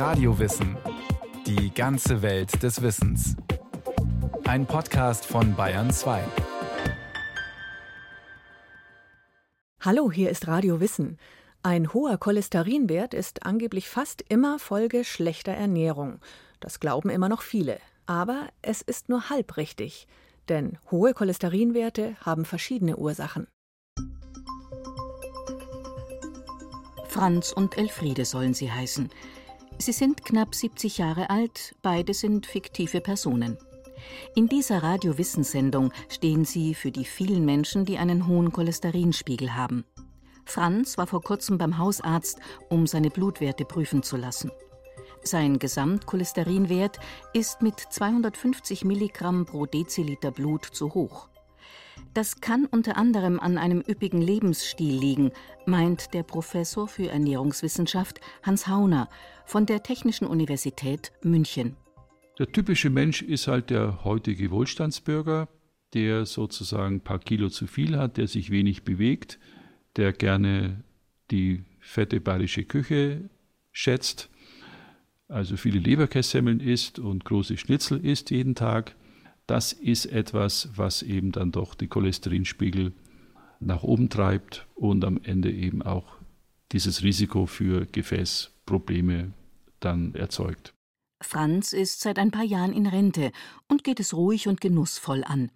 Radiowissen. Die ganze Welt des Wissens. Ein Podcast von Bayern 2. Hallo, hier ist Radio Wissen. Ein hoher Cholesterinwert ist angeblich fast immer Folge schlechter Ernährung. Das glauben immer noch viele. Aber es ist nur halb richtig. Denn hohe Cholesterinwerte haben verschiedene Ursachen. Franz und Elfriede sollen sie heißen. Sie sind knapp 70 Jahre alt, beide sind fiktive Personen. In dieser Radiowissenssendung stehen sie für die vielen Menschen, die einen hohen Cholesterinspiegel haben. Franz war vor kurzem beim Hausarzt, um seine Blutwerte prüfen zu lassen. Sein Gesamtcholesterinwert ist mit 250 Milligramm pro Deziliter Blut zu hoch. Das kann unter anderem an einem üppigen Lebensstil liegen, meint der Professor für Ernährungswissenschaft Hans Hauner von der Technischen Universität München. Der typische Mensch ist halt der heutige Wohlstandsbürger, der sozusagen ein paar Kilo zu viel hat, der sich wenig bewegt, der gerne die fette bayerische Küche schätzt, also viele Leberkässemmeln isst und große Schnitzel isst jeden Tag das ist etwas, was eben dann doch die Cholesterinspiegel nach oben treibt und am Ende eben auch dieses Risiko für Gefäßprobleme dann erzeugt. Franz ist seit ein paar Jahren in Rente und geht es ruhig und genussvoll an.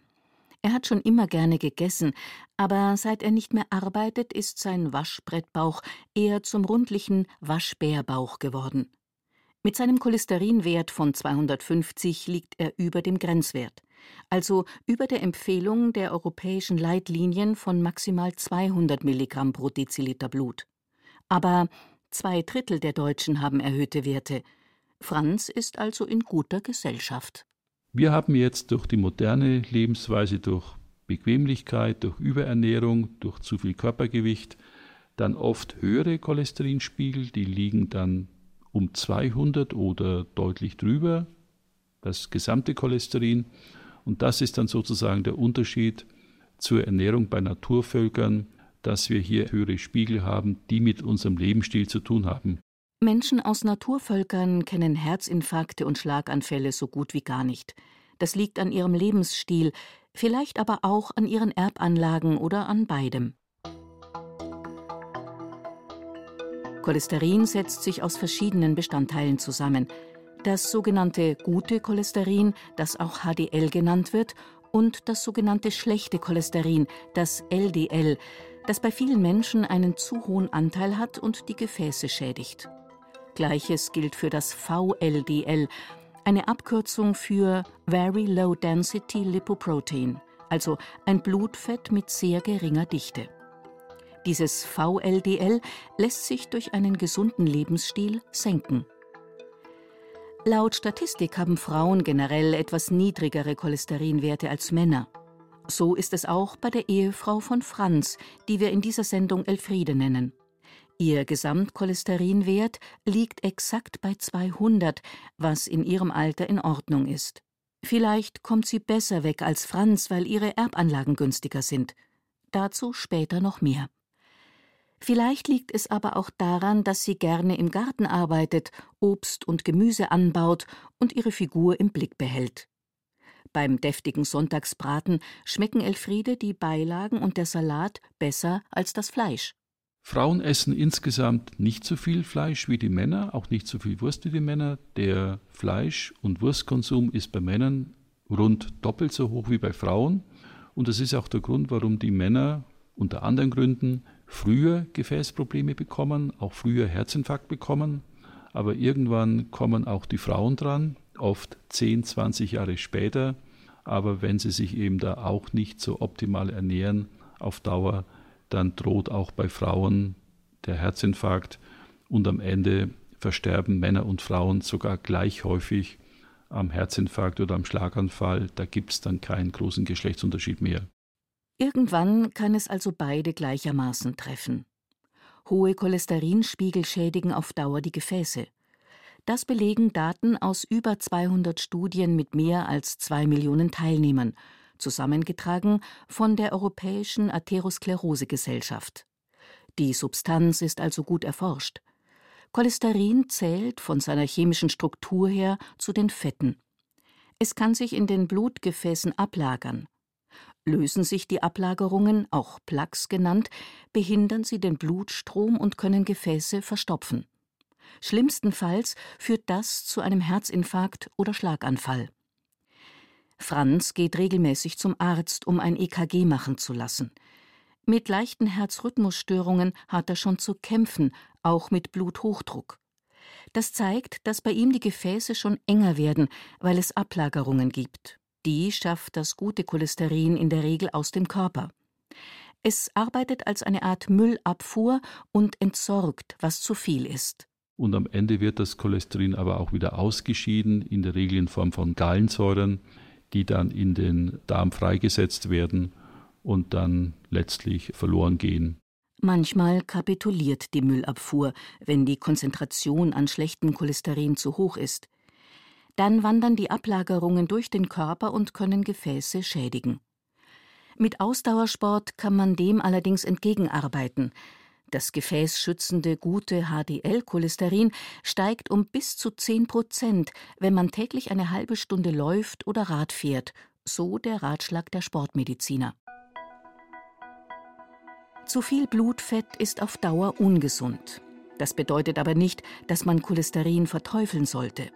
Er hat schon immer gerne gegessen, aber seit er nicht mehr arbeitet, ist sein Waschbrettbauch eher zum rundlichen Waschbärbauch geworden. Mit seinem Cholesterinwert von 250 liegt er über dem Grenzwert, also über der Empfehlung der europäischen Leitlinien von maximal 200 Milligramm pro Deziliter Blut. Aber zwei Drittel der Deutschen haben erhöhte Werte. Franz ist also in guter Gesellschaft. Wir haben jetzt durch die moderne Lebensweise, durch Bequemlichkeit, durch Überernährung, durch zu viel Körpergewicht, dann oft höhere Cholesterinspiegel, die liegen dann um 200 oder deutlich drüber, das gesamte Cholesterin. Und das ist dann sozusagen der Unterschied zur Ernährung bei Naturvölkern, dass wir hier höhere Spiegel haben, die mit unserem Lebensstil zu tun haben. Menschen aus Naturvölkern kennen Herzinfarkte und Schlaganfälle so gut wie gar nicht. Das liegt an ihrem Lebensstil, vielleicht aber auch an ihren Erbanlagen oder an beidem. Cholesterin setzt sich aus verschiedenen Bestandteilen zusammen. Das sogenannte gute Cholesterin, das auch HDL genannt wird, und das sogenannte schlechte Cholesterin, das LDL, das bei vielen Menschen einen zu hohen Anteil hat und die Gefäße schädigt. Gleiches gilt für das VLDL, eine Abkürzung für Very Low Density Lipoprotein, also ein Blutfett mit sehr geringer Dichte. Dieses VLDL lässt sich durch einen gesunden Lebensstil senken. Laut Statistik haben Frauen generell etwas niedrigere Cholesterinwerte als Männer. So ist es auch bei der Ehefrau von Franz, die wir in dieser Sendung Elfriede nennen. Ihr Gesamtcholesterinwert liegt exakt bei 200, was in ihrem Alter in Ordnung ist. Vielleicht kommt sie besser weg als Franz, weil ihre Erbanlagen günstiger sind. Dazu später noch mehr. Vielleicht liegt es aber auch daran, dass sie gerne im Garten arbeitet, Obst und Gemüse anbaut und ihre Figur im Blick behält. Beim deftigen Sonntagsbraten schmecken Elfriede die Beilagen und der Salat besser als das Fleisch. Frauen essen insgesamt nicht so viel Fleisch wie die Männer, auch nicht so viel Wurst wie die Männer. Der Fleisch- und Wurstkonsum ist bei Männern rund doppelt so hoch wie bei Frauen. Und das ist auch der Grund, warum die Männer unter anderen Gründen früher Gefäßprobleme bekommen, auch früher Herzinfarkt bekommen, aber irgendwann kommen auch die Frauen dran, oft 10, 20 Jahre später, aber wenn sie sich eben da auch nicht so optimal ernähren auf Dauer, dann droht auch bei Frauen der Herzinfarkt und am Ende versterben Männer und Frauen sogar gleich häufig am Herzinfarkt oder am Schlaganfall. Da gibt es dann keinen großen Geschlechtsunterschied mehr. Irgendwann kann es also beide gleichermaßen treffen. Hohe Cholesterinspiegel schädigen auf Dauer die Gefäße. Das belegen Daten aus über 200 Studien mit mehr als zwei Millionen Teilnehmern, zusammengetragen von der Europäischen Atherosklerose Gesellschaft. Die Substanz ist also gut erforscht. Cholesterin zählt von seiner chemischen Struktur her zu den Fetten. Es kann sich in den Blutgefäßen ablagern. Lösen sich die Ablagerungen, auch Plaques genannt, behindern sie den Blutstrom und können Gefäße verstopfen. Schlimmstenfalls führt das zu einem Herzinfarkt oder Schlaganfall. Franz geht regelmäßig zum Arzt, um ein EKG machen zu lassen. Mit leichten Herzrhythmusstörungen hat er schon zu kämpfen, auch mit Bluthochdruck. Das zeigt, dass bei ihm die Gefäße schon enger werden, weil es Ablagerungen gibt. Die schafft das gute Cholesterin in der Regel aus dem Körper. Es arbeitet als eine Art Müllabfuhr und entsorgt, was zu viel ist. Und am Ende wird das Cholesterin aber auch wieder ausgeschieden, in der Regel in Form von Gallensäuren, die dann in den Darm freigesetzt werden und dann letztlich verloren gehen. Manchmal kapituliert die Müllabfuhr, wenn die Konzentration an schlechtem Cholesterin zu hoch ist. Dann wandern die Ablagerungen durch den Körper und können Gefäße schädigen. Mit Ausdauersport kann man dem allerdings entgegenarbeiten. Das gefäßschützende gute HDL-Cholesterin steigt um bis zu 10 Prozent, wenn man täglich eine halbe Stunde läuft oder Rad fährt, so der Ratschlag der Sportmediziner. Zu viel Blutfett ist auf Dauer ungesund. Das bedeutet aber nicht, dass man Cholesterin verteufeln sollte.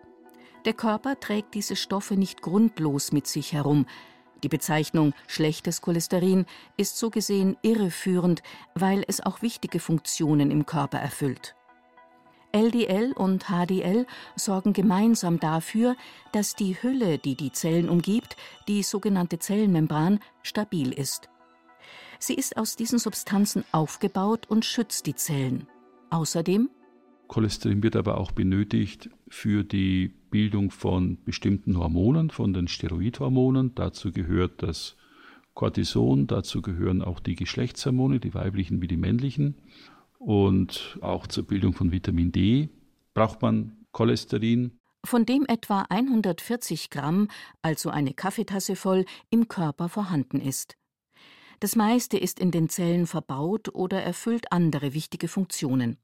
Der Körper trägt diese Stoffe nicht grundlos mit sich herum, die Bezeichnung schlechtes Cholesterin ist so gesehen irreführend, weil es auch wichtige Funktionen im Körper erfüllt. LDL und HDL sorgen gemeinsam dafür, dass die Hülle, die die Zellen umgibt, die sogenannte Zellenmembran, stabil ist. Sie ist aus diesen Substanzen aufgebaut und schützt die Zellen. Außerdem Cholesterin wird aber auch benötigt für die Bildung von bestimmten Hormonen, von den Steroidhormonen. Dazu gehört das Cortison, dazu gehören auch die Geschlechtshormone, die weiblichen wie die männlichen. Und auch zur Bildung von Vitamin D braucht man Cholesterin. Von dem etwa 140 Gramm, also eine Kaffeetasse voll, im Körper vorhanden ist. Das meiste ist in den Zellen verbaut oder erfüllt andere wichtige Funktionen.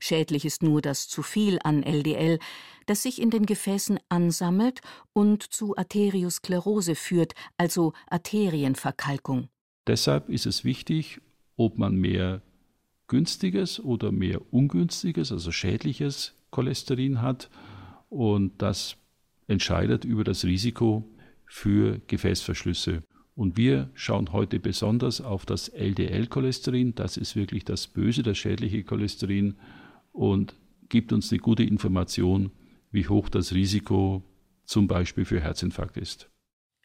Schädlich ist nur das zu viel an LDL, das sich in den Gefäßen ansammelt und zu Arteriosklerose führt, also Arterienverkalkung. Deshalb ist es wichtig, ob man mehr günstiges oder mehr ungünstiges, also schädliches Cholesterin hat. Und das entscheidet über das Risiko für Gefäßverschlüsse. Und wir schauen heute besonders auf das LDL-Cholesterin. Das ist wirklich das böse, das schädliche Cholesterin und gibt uns eine gute Information, wie hoch das Risiko zum Beispiel für Herzinfarkt ist.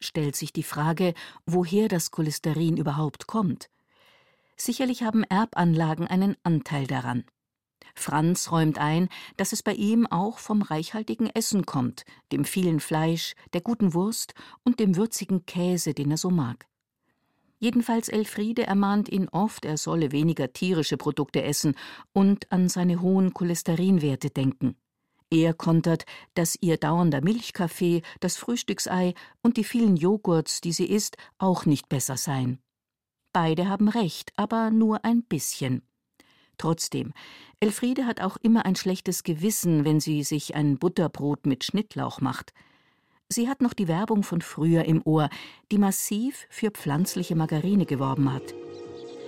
Stellt sich die Frage, woher das Cholesterin überhaupt kommt. Sicherlich haben Erbanlagen einen Anteil daran. Franz räumt ein, dass es bei ihm auch vom reichhaltigen Essen kommt, dem vielen Fleisch, der guten Wurst und dem würzigen Käse, den er so mag. Jedenfalls Elfriede ermahnt ihn oft, er solle weniger tierische Produkte essen und an seine hohen Cholesterinwerte denken. Er kontert, dass ihr dauernder Milchkaffee, das Frühstücksei und die vielen Joghurts, die sie isst, auch nicht besser seien. Beide haben recht, aber nur ein bisschen. Trotzdem, Elfriede hat auch immer ein schlechtes Gewissen, wenn sie sich ein Butterbrot mit Schnittlauch macht. Sie hat noch die Werbung von früher im Ohr, die massiv für pflanzliche Margarine geworben hat.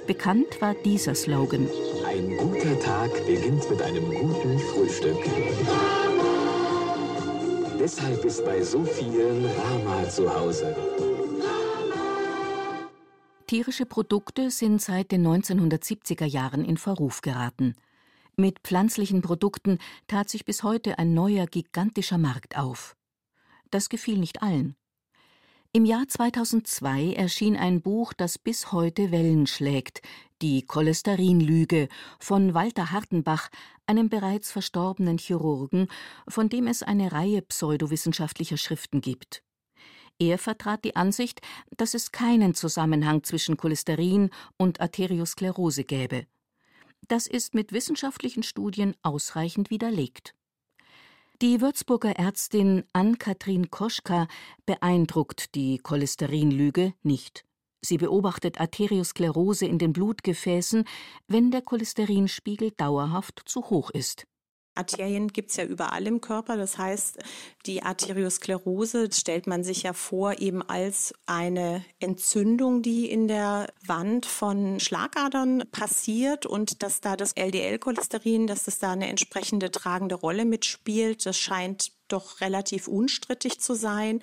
Bekannt war dieser Slogan. Ein guter Tag beginnt mit einem guten Frühstück. Deshalb ist bei so vielen Rama zu Hause. Tierische Produkte sind seit den 1970er Jahren in Verruf geraten. Mit pflanzlichen Produkten tat sich bis heute ein neuer gigantischer Markt auf. Das gefiel nicht allen. Im Jahr 2002 erschien ein Buch, das bis heute Wellen schlägt, Die Cholesterinlüge von Walter Hartenbach, einem bereits verstorbenen Chirurgen, von dem es eine Reihe pseudowissenschaftlicher Schriften gibt. Er vertrat die Ansicht, dass es keinen Zusammenhang zwischen Cholesterin und Arteriosklerose gäbe. Das ist mit wissenschaftlichen Studien ausreichend widerlegt. Die Würzburger Ärztin Ann-Kathrin Koschka beeindruckt die Cholesterinlüge nicht. Sie beobachtet Arteriosklerose in den Blutgefäßen, wenn der Cholesterinspiegel dauerhaft zu hoch ist. Arterien gibt es ja überall im Körper. Das heißt, die Arteriosklerose stellt man sich ja vor eben als eine Entzündung, die in der Wand von Schlagadern passiert und dass da das LDL-Cholesterin, dass das da eine entsprechende tragende Rolle mitspielt. Das scheint doch relativ unstrittig zu sein,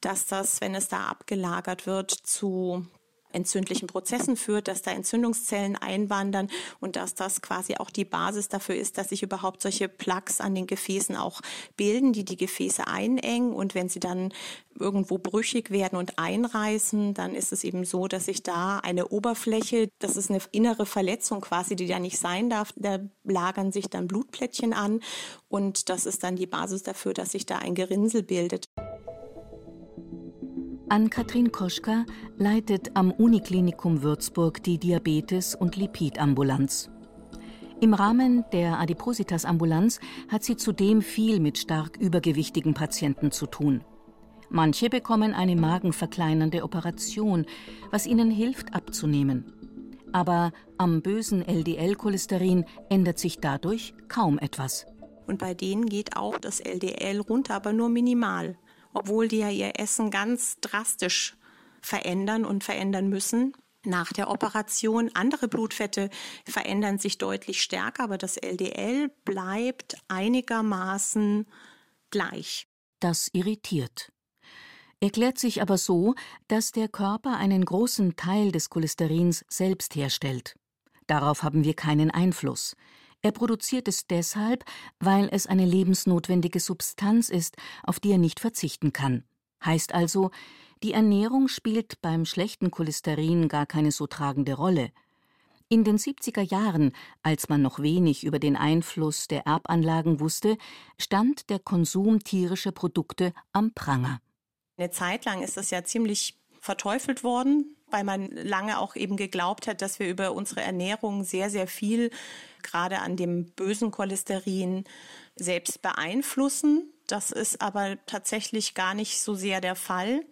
dass das, wenn es da abgelagert wird, zu entzündlichen Prozessen führt, dass da Entzündungszellen einwandern und dass das quasi auch die Basis dafür ist, dass sich überhaupt solche Plaques an den Gefäßen auch bilden, die die Gefäße einengen und wenn sie dann irgendwo brüchig werden und einreißen, dann ist es eben so, dass sich da eine Oberfläche, das ist eine innere Verletzung quasi, die da nicht sein darf, da lagern sich dann Blutplättchen an und das ist dann die Basis dafür, dass sich da ein Gerinnsel bildet. Ann-Kathrin Koschka leitet am Uniklinikum Würzburg die Diabetes- und Lipidambulanz. Im Rahmen der Adipositas-Ambulanz hat sie zudem viel mit stark übergewichtigen Patienten zu tun. Manche bekommen eine magenverkleinernde Operation, was ihnen hilft abzunehmen. Aber am bösen LDL-Cholesterin ändert sich dadurch kaum etwas. Und bei denen geht auch das LDL runter, aber nur minimal obwohl die ja ihr Essen ganz drastisch verändern und verändern müssen. Nach der Operation andere Blutfette verändern sich deutlich stärker, aber das LDL bleibt einigermaßen gleich. Das irritiert. Erklärt sich aber so, dass der Körper einen großen Teil des Cholesterins selbst herstellt. Darauf haben wir keinen Einfluss. Er produziert es deshalb, weil es eine lebensnotwendige Substanz ist, auf die er nicht verzichten kann. Heißt also, die Ernährung spielt beim schlechten Cholesterin gar keine so tragende Rolle. In den 70er Jahren, als man noch wenig über den Einfluss der Erbanlagen wusste, stand der Konsum tierischer Produkte am Pranger. Eine Zeit lang ist das ja ziemlich verteufelt worden, weil man lange auch eben geglaubt hat, dass wir über unsere Ernährung sehr, sehr viel gerade an dem bösen Cholesterin selbst beeinflussen. Das ist aber tatsächlich gar nicht so sehr der Fall.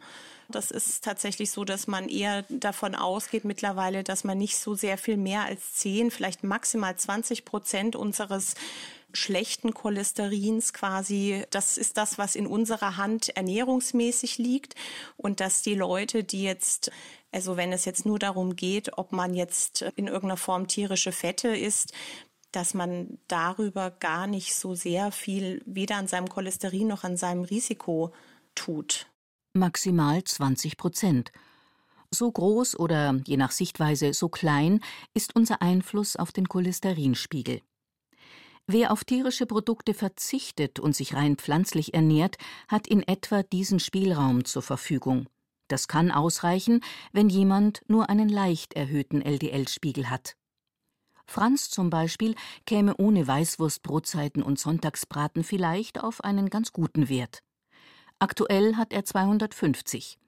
Das ist tatsächlich so, dass man eher davon ausgeht mittlerweile, dass man nicht so sehr viel mehr als 10, vielleicht maximal 20 Prozent unseres schlechten Cholesterins quasi, das ist das, was in unserer Hand ernährungsmäßig liegt und dass die Leute, die jetzt also wenn es jetzt nur darum geht, ob man jetzt in irgendeiner Form tierische Fette isst, dass man darüber gar nicht so sehr viel weder an seinem Cholesterin noch an seinem Risiko tut. Maximal 20 Prozent. So groß oder je nach Sichtweise so klein ist unser Einfluss auf den Cholesterinspiegel. Wer auf tierische Produkte verzichtet und sich rein pflanzlich ernährt, hat in etwa diesen Spielraum zur Verfügung. Das kann ausreichen, wenn jemand nur einen leicht erhöhten LDL-Spiegel hat. Franz zum Beispiel käme ohne Weißwurstbrotzeiten und Sonntagsbraten vielleicht auf einen ganz guten Wert. Aktuell hat er 250.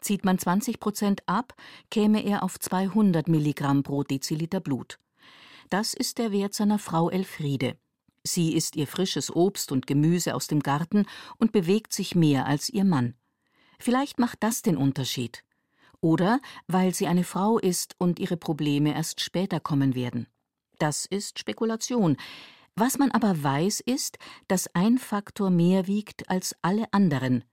Zieht man 20 Prozent ab, käme er auf 200 Milligramm pro Deziliter Blut. Das ist der Wert seiner Frau Elfriede. Sie isst ihr frisches Obst und Gemüse aus dem Garten und bewegt sich mehr als ihr Mann. Vielleicht macht das den Unterschied. Oder weil sie eine Frau ist und ihre Probleme erst später kommen werden. Das ist Spekulation. Was man aber weiß, ist, dass ein Faktor mehr wiegt als alle anderen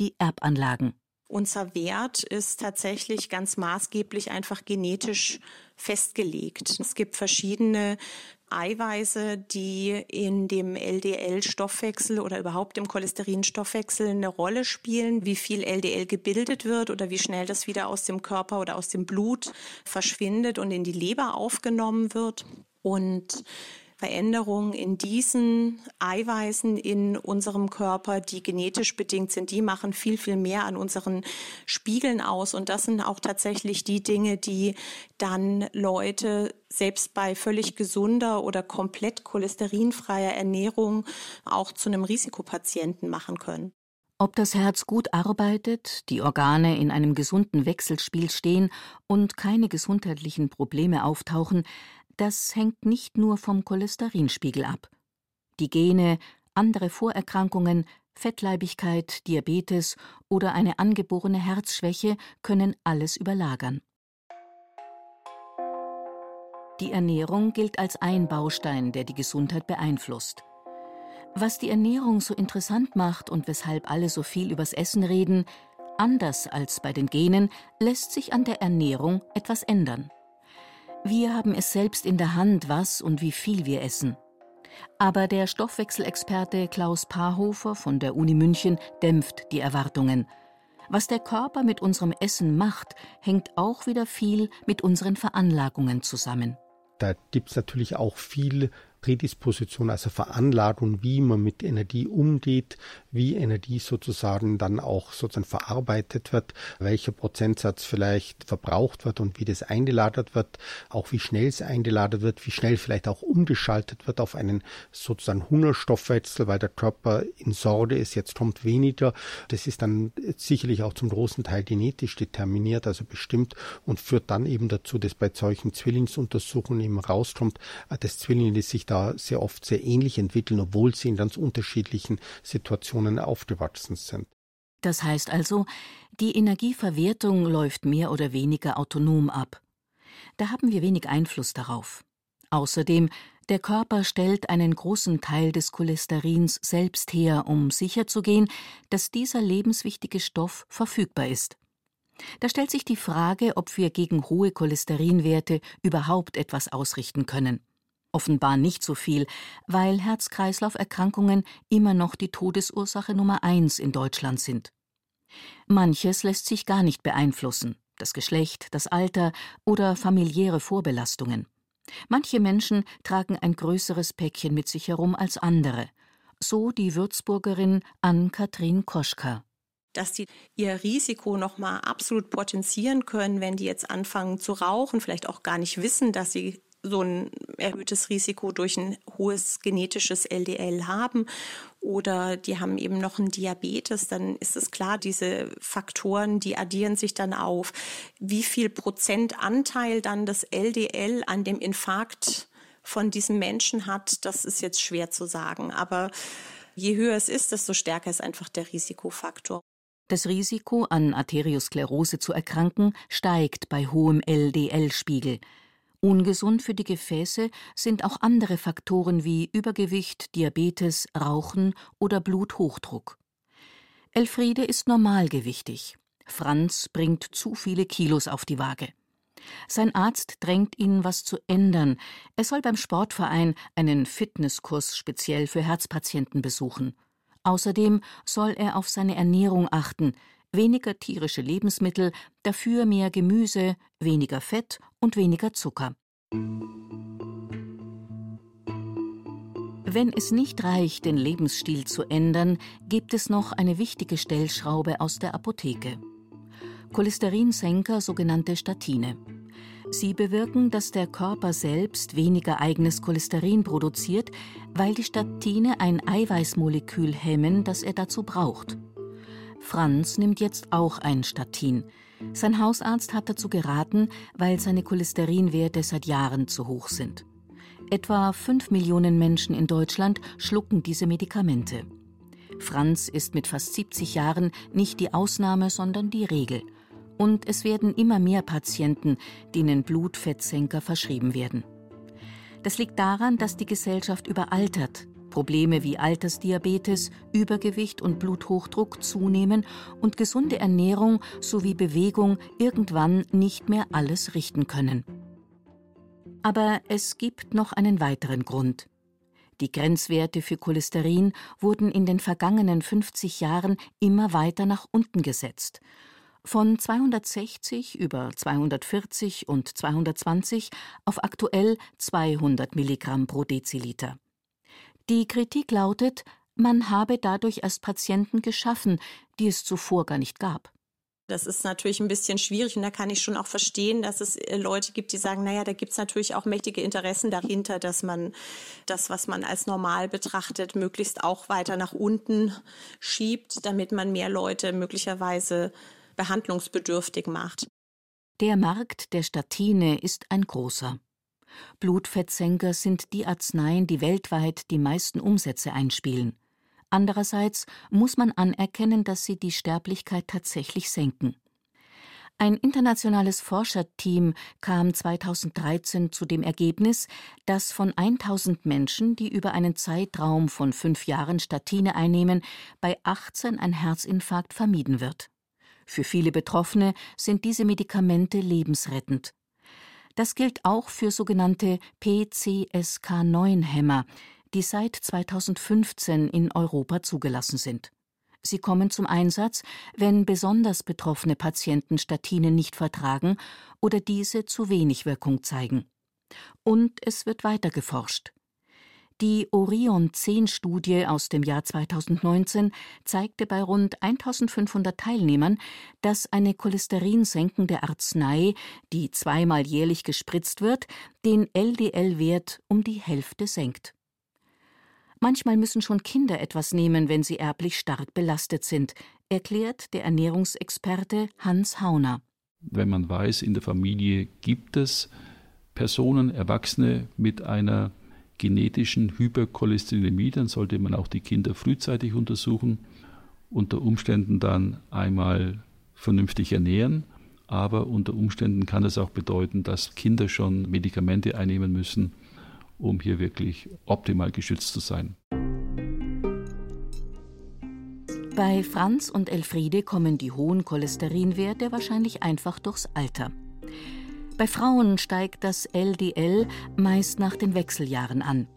die Erbanlagen. Unser Wert ist tatsächlich ganz maßgeblich einfach genetisch festgelegt. Es gibt verschiedene Eiweiße, die in dem LDL-Stoffwechsel oder überhaupt im Cholesterinstoffwechsel eine Rolle spielen, wie viel LDL gebildet wird oder wie schnell das wieder aus dem Körper oder aus dem Blut verschwindet und in die Leber aufgenommen wird. Und Veränderungen in diesen Eiweißen in unserem Körper, die genetisch bedingt sind, die machen viel, viel mehr an unseren Spiegeln aus. Und das sind auch tatsächlich die Dinge, die dann Leute selbst bei völlig gesunder oder komplett cholesterinfreier Ernährung auch zu einem Risikopatienten machen können. Ob das Herz gut arbeitet, die Organe in einem gesunden Wechselspiel stehen und keine gesundheitlichen Probleme auftauchen, das hängt nicht nur vom Cholesterinspiegel ab. Die Gene, andere Vorerkrankungen, Fettleibigkeit, Diabetes oder eine angeborene Herzschwäche können alles überlagern. Die Ernährung gilt als ein Baustein, der die Gesundheit beeinflusst. Was die Ernährung so interessant macht und weshalb alle so viel übers Essen reden, anders als bei den Genen, lässt sich an der Ernährung etwas ändern. Wir haben es selbst in der Hand, was und wie viel wir essen. Aber der Stoffwechselexperte Klaus Paarhofer von der Uni München dämpft die Erwartungen. Was der Körper mit unserem Essen macht, hängt auch wieder viel mit unseren Veranlagungen zusammen. Da gibt es natürlich auch viel Prädisposition, also Veranlagung, wie man mit Energie umgeht, wie Energie sozusagen dann auch sozusagen verarbeitet wird, welcher Prozentsatz vielleicht verbraucht wird und wie das eingelagert wird, auch wie schnell es eingelagert wird, wie schnell vielleicht auch umgeschaltet wird auf einen sozusagen Hungerstoffwechsel, weil der Körper in Sorge ist, jetzt kommt weniger. Das ist dann sicherlich auch zum großen Teil genetisch determiniert, also bestimmt und führt dann eben dazu, dass bei solchen Zwillingsuntersuchungen eben rauskommt, dass Zwillinge, sich da sehr oft sehr ähnlich entwickeln, obwohl sie in ganz unterschiedlichen Situationen aufgewachsen sind. Das heißt also, die Energieverwertung läuft mehr oder weniger autonom ab. Da haben wir wenig Einfluss darauf. Außerdem, der Körper stellt einen großen Teil des Cholesterins selbst her, um sicherzugehen, dass dieser lebenswichtige Stoff verfügbar ist. Da stellt sich die Frage, ob wir gegen hohe Cholesterinwerte überhaupt etwas ausrichten können offenbar nicht so viel, weil Herz-Kreislauf-Erkrankungen immer noch die Todesursache Nummer eins in Deutschland sind. Manches lässt sich gar nicht beeinflussen, das Geschlecht, das Alter oder familiäre Vorbelastungen. Manche Menschen tragen ein größeres Päckchen mit sich herum als andere, so die Würzburgerin Ann-Kathrin Koschka dass die ihr Risiko nochmal absolut potenzieren können, wenn die jetzt anfangen zu rauchen, vielleicht auch gar nicht wissen, dass sie so ein erhöhtes Risiko durch ein hohes genetisches LDL haben oder die haben eben noch einen Diabetes, dann ist es klar, diese Faktoren, die addieren sich dann auf. Wie viel Prozentanteil dann das LDL an dem Infarkt von diesem Menschen hat, das ist jetzt schwer zu sagen. Aber je höher es ist, desto stärker ist einfach der Risikofaktor. Das Risiko, an Arteriosklerose zu erkranken, steigt bei hohem LDL-Spiegel. Ungesund für die Gefäße sind auch andere Faktoren wie Übergewicht, Diabetes, Rauchen oder Bluthochdruck. Elfriede ist normalgewichtig. Franz bringt zu viele Kilos auf die Waage. Sein Arzt drängt ihn, was zu ändern. Er soll beim Sportverein einen Fitnesskurs speziell für Herzpatienten besuchen. Außerdem soll er auf seine Ernährung achten, weniger tierische Lebensmittel, dafür mehr Gemüse, weniger Fett und weniger Zucker. Wenn es nicht reicht, den Lebensstil zu ändern, gibt es noch eine wichtige Stellschraube aus der Apotheke. Cholesterinsenker, sogenannte Statine. Sie bewirken, dass der Körper selbst weniger eigenes Cholesterin produziert, weil die Statine ein Eiweißmolekül hemmen, das er dazu braucht. Franz nimmt jetzt auch ein Statin. Sein Hausarzt hat dazu geraten, weil seine Cholesterinwerte seit Jahren zu hoch sind. Etwa 5 Millionen Menschen in Deutschland schlucken diese Medikamente. Franz ist mit fast 70 Jahren nicht die Ausnahme, sondern die Regel. Und es werden immer mehr Patienten, denen Blutfettsenker verschrieben werden. Das liegt daran, dass die Gesellschaft überaltert, Probleme wie Altersdiabetes, Übergewicht und Bluthochdruck zunehmen und gesunde Ernährung sowie Bewegung irgendwann nicht mehr alles richten können. Aber es gibt noch einen weiteren Grund. Die Grenzwerte für Cholesterin wurden in den vergangenen 50 Jahren immer weiter nach unten gesetzt. Von 260 über 240 und 220 auf aktuell 200 Milligramm pro Deziliter. Die Kritik lautet, man habe dadurch erst Patienten geschaffen, die es zuvor gar nicht gab. Das ist natürlich ein bisschen schwierig und da kann ich schon auch verstehen, dass es äh, Leute gibt, die sagen, naja, da gibt es natürlich auch mächtige Interessen dahinter, dass man das, was man als normal betrachtet, möglichst auch weiter nach unten schiebt, damit man mehr Leute möglicherweise behandlungsbedürftig macht. Der Markt der Statine ist ein großer. Blutfettsenker sind die Arzneien, die weltweit die meisten Umsätze einspielen. Andererseits muss man anerkennen, dass sie die Sterblichkeit tatsächlich senken. Ein internationales Forscherteam kam 2013 zu dem Ergebnis, dass von 1000 Menschen, die über einen Zeitraum von fünf Jahren Statine einnehmen, bei 18 ein Herzinfarkt vermieden wird. Für viele Betroffene sind diese Medikamente lebensrettend. Das gilt auch für sogenannte PCSK9-Hämmer, die seit 2015 in Europa zugelassen sind. Sie kommen zum Einsatz, wenn besonders betroffene Patienten Statine nicht vertragen oder diese zu wenig Wirkung zeigen. Und es wird weiter geforscht. Die Orion-10-Studie aus dem Jahr 2019 zeigte bei rund 1500 Teilnehmern, dass eine cholesterinsenkende Arznei, die zweimal jährlich gespritzt wird, den LDL-Wert um die Hälfte senkt. Manchmal müssen schon Kinder etwas nehmen, wenn sie erblich stark belastet sind, erklärt der Ernährungsexperte Hans Hauner. Wenn man weiß, in der Familie gibt es Personen, Erwachsene mit einer genetischen Hypercholesterinämie, dann sollte man auch die Kinder frühzeitig untersuchen, unter Umständen dann einmal vernünftig ernähren, aber unter Umständen kann es auch bedeuten, dass Kinder schon Medikamente einnehmen müssen, um hier wirklich optimal geschützt zu sein. Bei Franz und Elfriede kommen die hohen Cholesterinwerte wahrscheinlich einfach durchs Alter. Bei Frauen steigt das LDL meist nach den Wechseljahren an.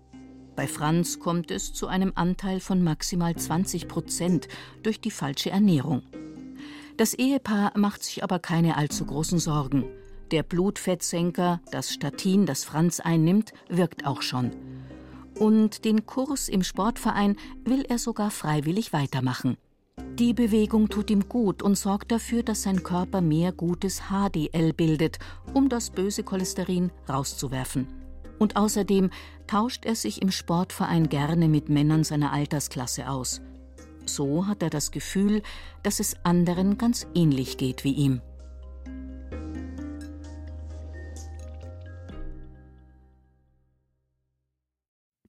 Bei Franz kommt es zu einem Anteil von maximal 20 Prozent durch die falsche Ernährung. Das Ehepaar macht sich aber keine allzu großen Sorgen. Der Blutfettsenker, das Statin, das Franz einnimmt, wirkt auch schon. Und den Kurs im Sportverein will er sogar freiwillig weitermachen. Die Bewegung tut ihm gut und sorgt dafür, dass sein Körper mehr gutes HDL bildet, um das böse Cholesterin rauszuwerfen. Und außerdem tauscht er sich im Sportverein gerne mit Männern seiner Altersklasse aus. So hat er das Gefühl, dass es anderen ganz ähnlich geht wie ihm.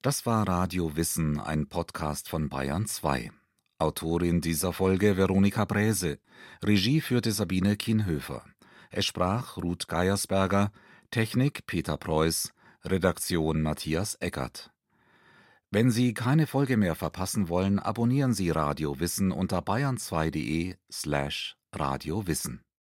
Das war Radio Wissen, ein Podcast von Bayern 2. Autorin dieser Folge Veronika Bräse. Regie führte Sabine Kienhöfer. Es sprach Ruth Geiersberger, Technik Peter Preuß, Redaktion Matthias Eckert. Wenn Sie keine Folge mehr verpassen wollen, abonnieren Sie Radio Wissen unter bayern2.de slash radiowissen.